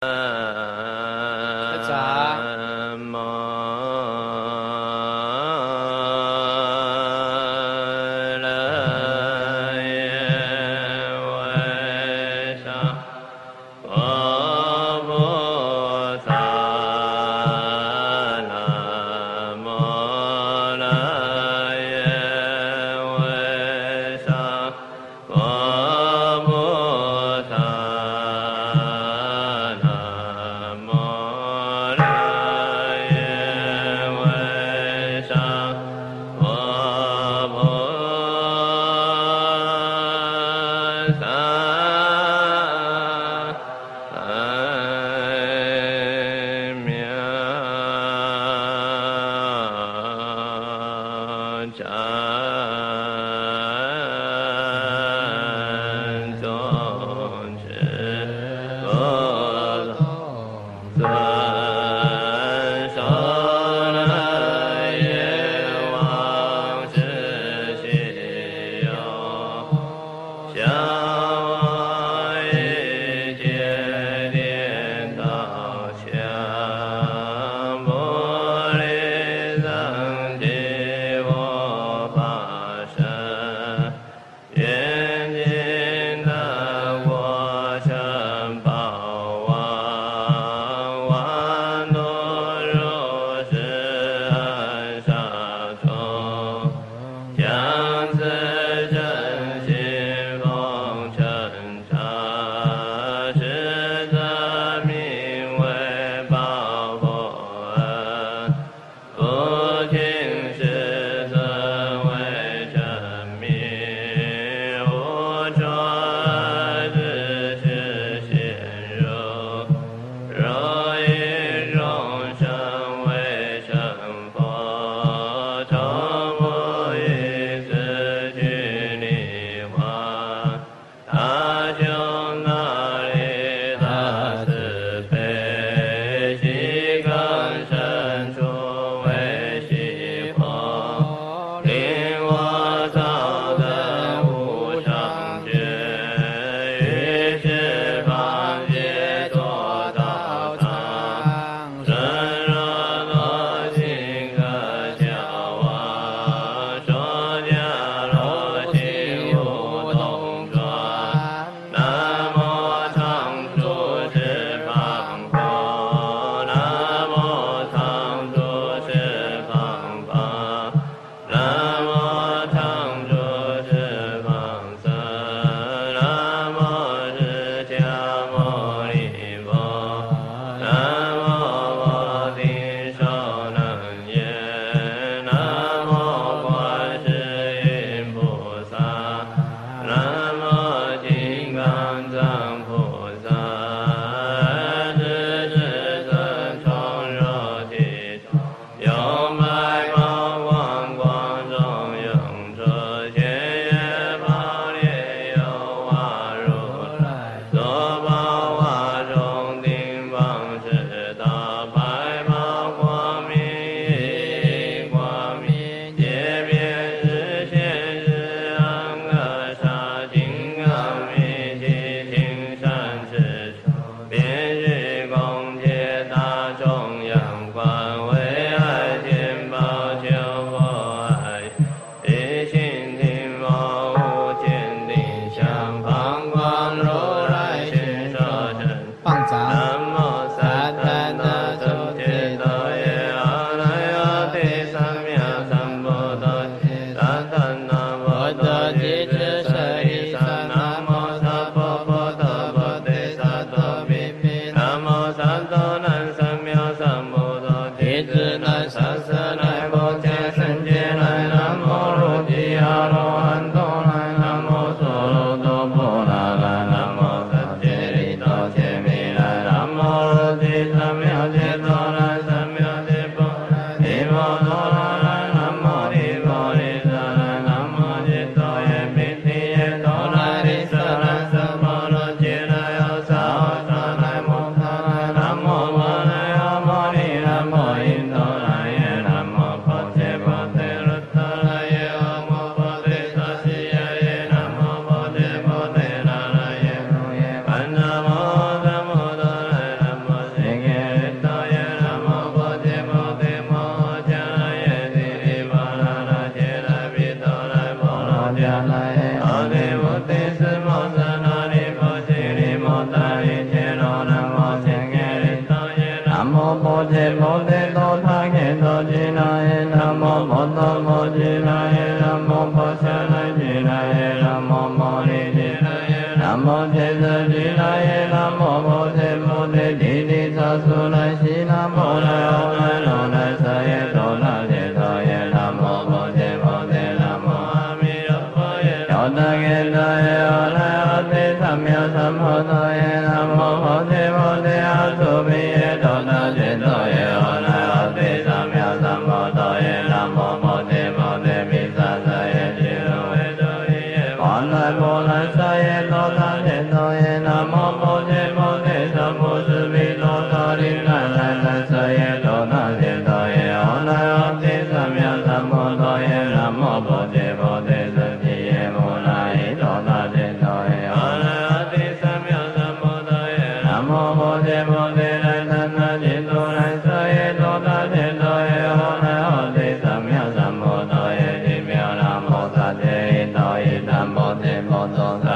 嗯 samya sambhodaye namo bhagavate vasudevaya sobhiye dana Mane Manana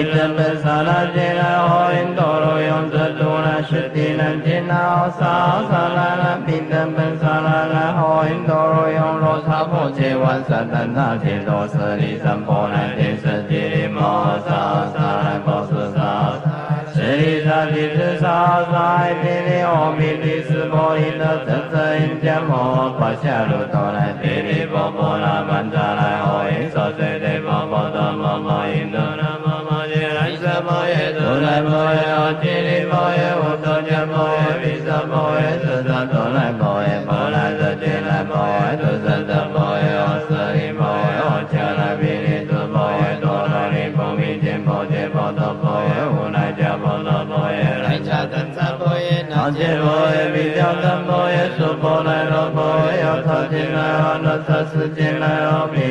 平等波萨拉帝来，好因多罗勇者度来，舍底南提那好萨好萨拉南平等波萨拉来，好因多罗勇若差不切万身等那提多是尼僧波来提舍底摩萨萨摩斯萨，舍利沙利是沙沙，帝尼阿弥帝是摩因的真真应解摩跋伽卢多来，帝尼波波那曼迦来，好因所解。Đô lai mô hê ô chi ni mô hê ô tô nha mô hê vi sa mô hê tu sa đô lai mô hê mô lai sa chi lai mô hê tu sa sa mô hê ô sa ni mô hê ô cha la vi ni tu mô hê đô la ni mô mi chi mô chi mô tô mô hê ô lai cha mô la mô hê lai cha tân sa mô hê na chi mô hê vi sa tân mô hê su mô lai mô hê ô thọ chi lai ô na sa su chi lai ô mi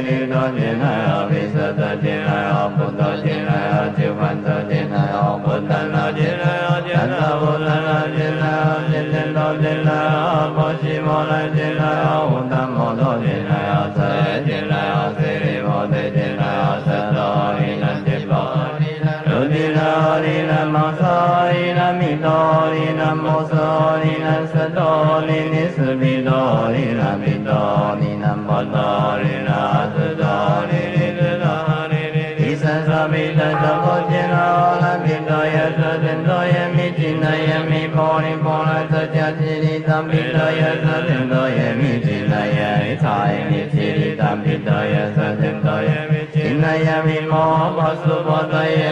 Sambhidaya Satindaya Mijinaya Ithaya Nithiri Sambhidaya Satindaya Mijinaya Mimo Vasubodaya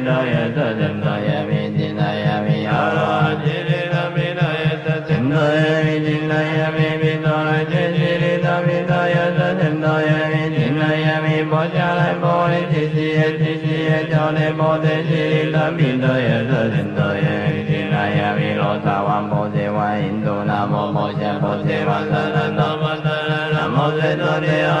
vinaya tadimnaya vidinaya vihara jirina vinaya tadimnaya vidinaya vivinaya jirina vinaya tadimnaya vidinaya vibhajana bhori tisiya tisiya jane bhote jirina vinaya tadimnaya vidinaya virotavam bhote va hindu namo moja bhote va tananam tananam bhote tadimnaya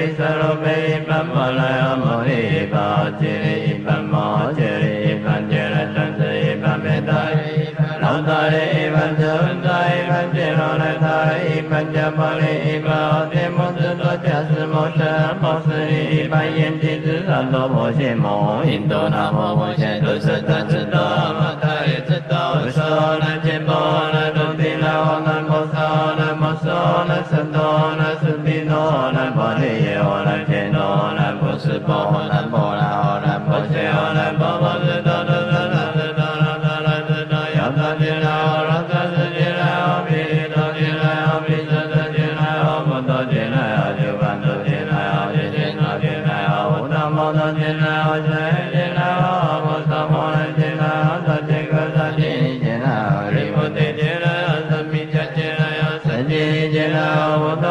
ပိသရောပိပမ္မလယမောဟိပါတိရိပမ္မောတိရိပัญจရတံသေပမေတ္တာရိလောတရိပัญจဝန္တေပัญจရောနတရိပัญจမလိပါတိမောသတောတသမောတမောစရိပယံတိသသသောဘောရှင်မောဣန္ဒနာဘောဘောရှင် တိจินาဝတ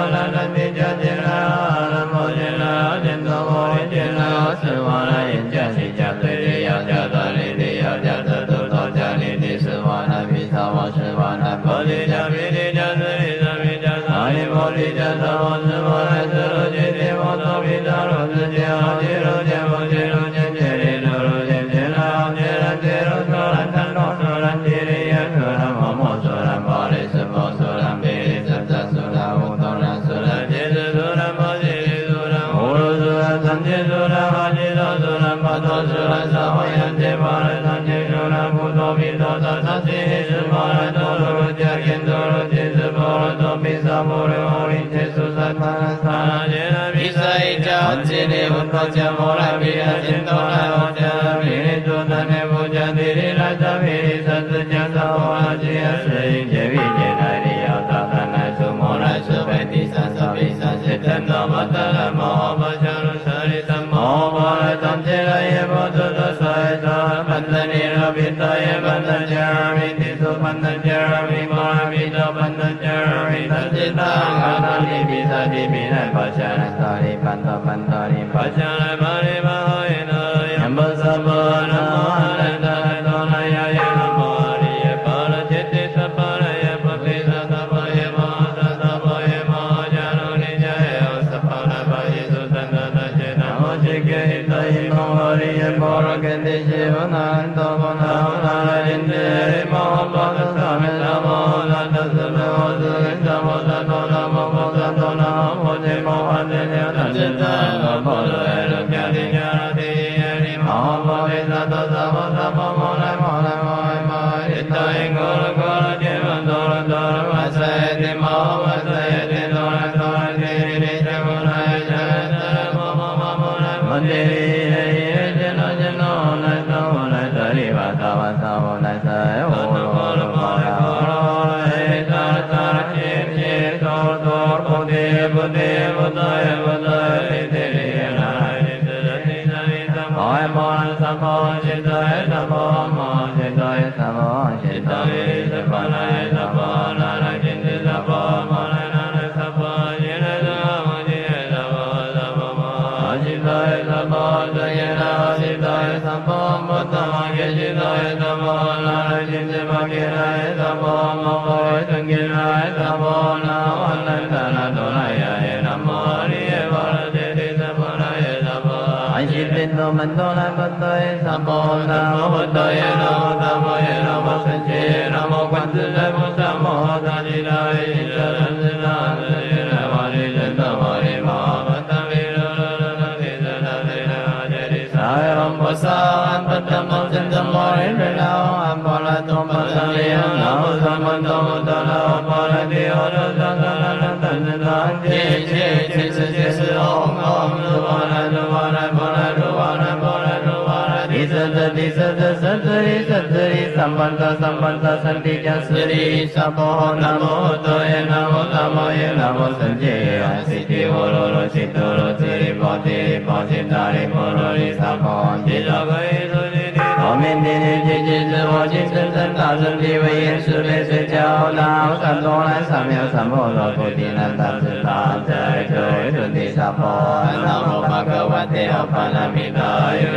to cha mô la bi a chin to la o cha bi ni tu ta ne bu cha ti ri la ta bi ni sa tu cha sa o a chi a se yin che bi che na ri o ta ta na su mo la su pe ti sa sa bi sa se ten do ma ta la mo ma cha ru sa ri sa mo ma la tam che la tu ta sa ni ra bi ta ye ban ta cha mi ti su ban ta cha mi ma mi do ban ta ni bi sa ti ni pa วะโสใน အရှိတိတောမတောနာပတ္တယေသဘောနာမောဘတောယေနမောသမောယေနမောစံကေနမောကွန္တဇမောသမောသာတိလာယေသရံဇနာယေနဝရိဇတဝရိမောဘတဝိရောရလကေသနာသေနာတေတိသာယံဘောသာပတ္တမောဇန္တမောရိရလောအဘောလတောပတလေယနောသမတောတလောဘောရတိယောရသန္တနာတန္တနာကျေကျေကျေစေကျေစေ संबंध संबंध संधि जसरी सबो नमो तोय नमो तमोय नमो संजय सिद्धि बोलो रोचि तो रोचि पदे पदे तारे बोलो रे सबो दिल गए ओमें दिन जि जि रोचि संतन ताजन देवयन सुरे से जाओ लाओ संतोण समय संबोलो पुदिन तत्ता जय जय तुदि सबो नमो भगवते अपनमिताय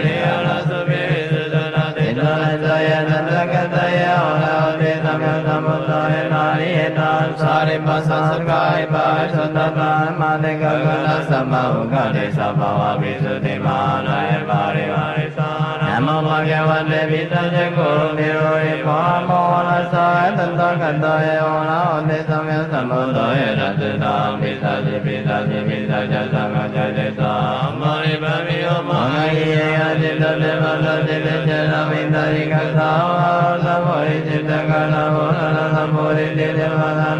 संसारे संस्कारे सुंदर मन गगन समगरे स्वभाव विशुद्धि मानय वारे वारे नम भगवते विदज गुरु निरोहि मोहन साय तंत कंदय ओना ओने समय समुदय रजताम विदज विदज विदज समजजता मरि भवि महि अजिदले बलजिले जनमिन्दरि कथा समरि चित्तकलवो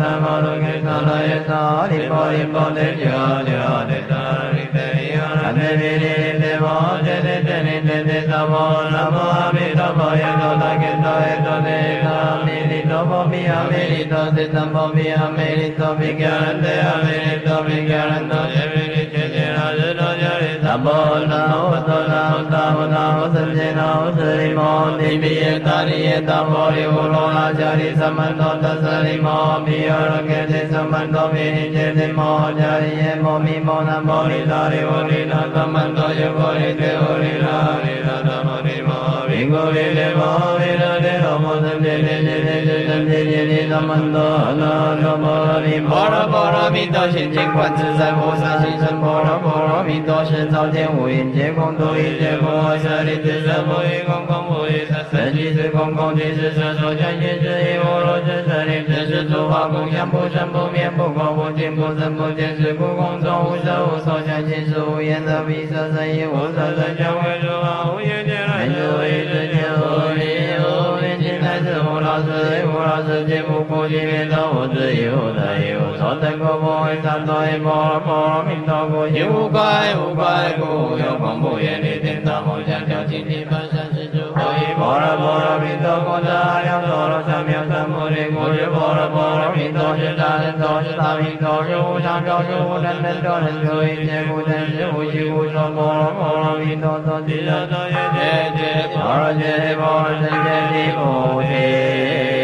na mo lu ki sa la ye sa di po di po di ya ya di sa di te ya na de di di di de mo de de de ni de de sa mo na mo a mi do mo ye do la ki do ye do de sa mi di do mo mi a mi di do si sa mo mi a mi di do mi ki a de a mi di do mi ki a de Namo नमो नमो नमो नमो सर्वे नमो सर्वे मो दिव्य तारिय तमोरि उलोला जारि समन्नो तसरि मो मियर केते समन्नो मेनि जेते मो जारिय मो मि मो नमो रि तारि ओरि न समन्नो ये ओरि ते ओरि रा रि रा नमो रि मो विगो रि ले मो रि रा रे नमो सर्वे 人天天地藏门陀罗尼，般若波罗蜜多心经观自在菩萨，行深般若波罗蜜多时，照见无蕴皆空，度一切苦厄，舍利子，色不异空，空不异色，色即是空，空即是色，所见即是亦无如是，舍利子，是诸法空相，不生不灭，不垢不净，不增不减，是故空中无色无受想行识无眼耳鼻舌身意，无色声香味触法，无。老是无老是皆不苦即灭道无之有的有所得果不为三多一波罗波罗蜜多故有无怪无怪故有空不言理天道梦想调尽地本身是诸佛一波罗波罗蜜多故得阿耨多罗三藐三菩提故是波罗波罗蜜多是大人多是大明多是无上咒是无等等咒人咒一切故等是无虚无说波罗波罗蜜多多地热多耶切切波罗揭波罗僧揭谛菩提。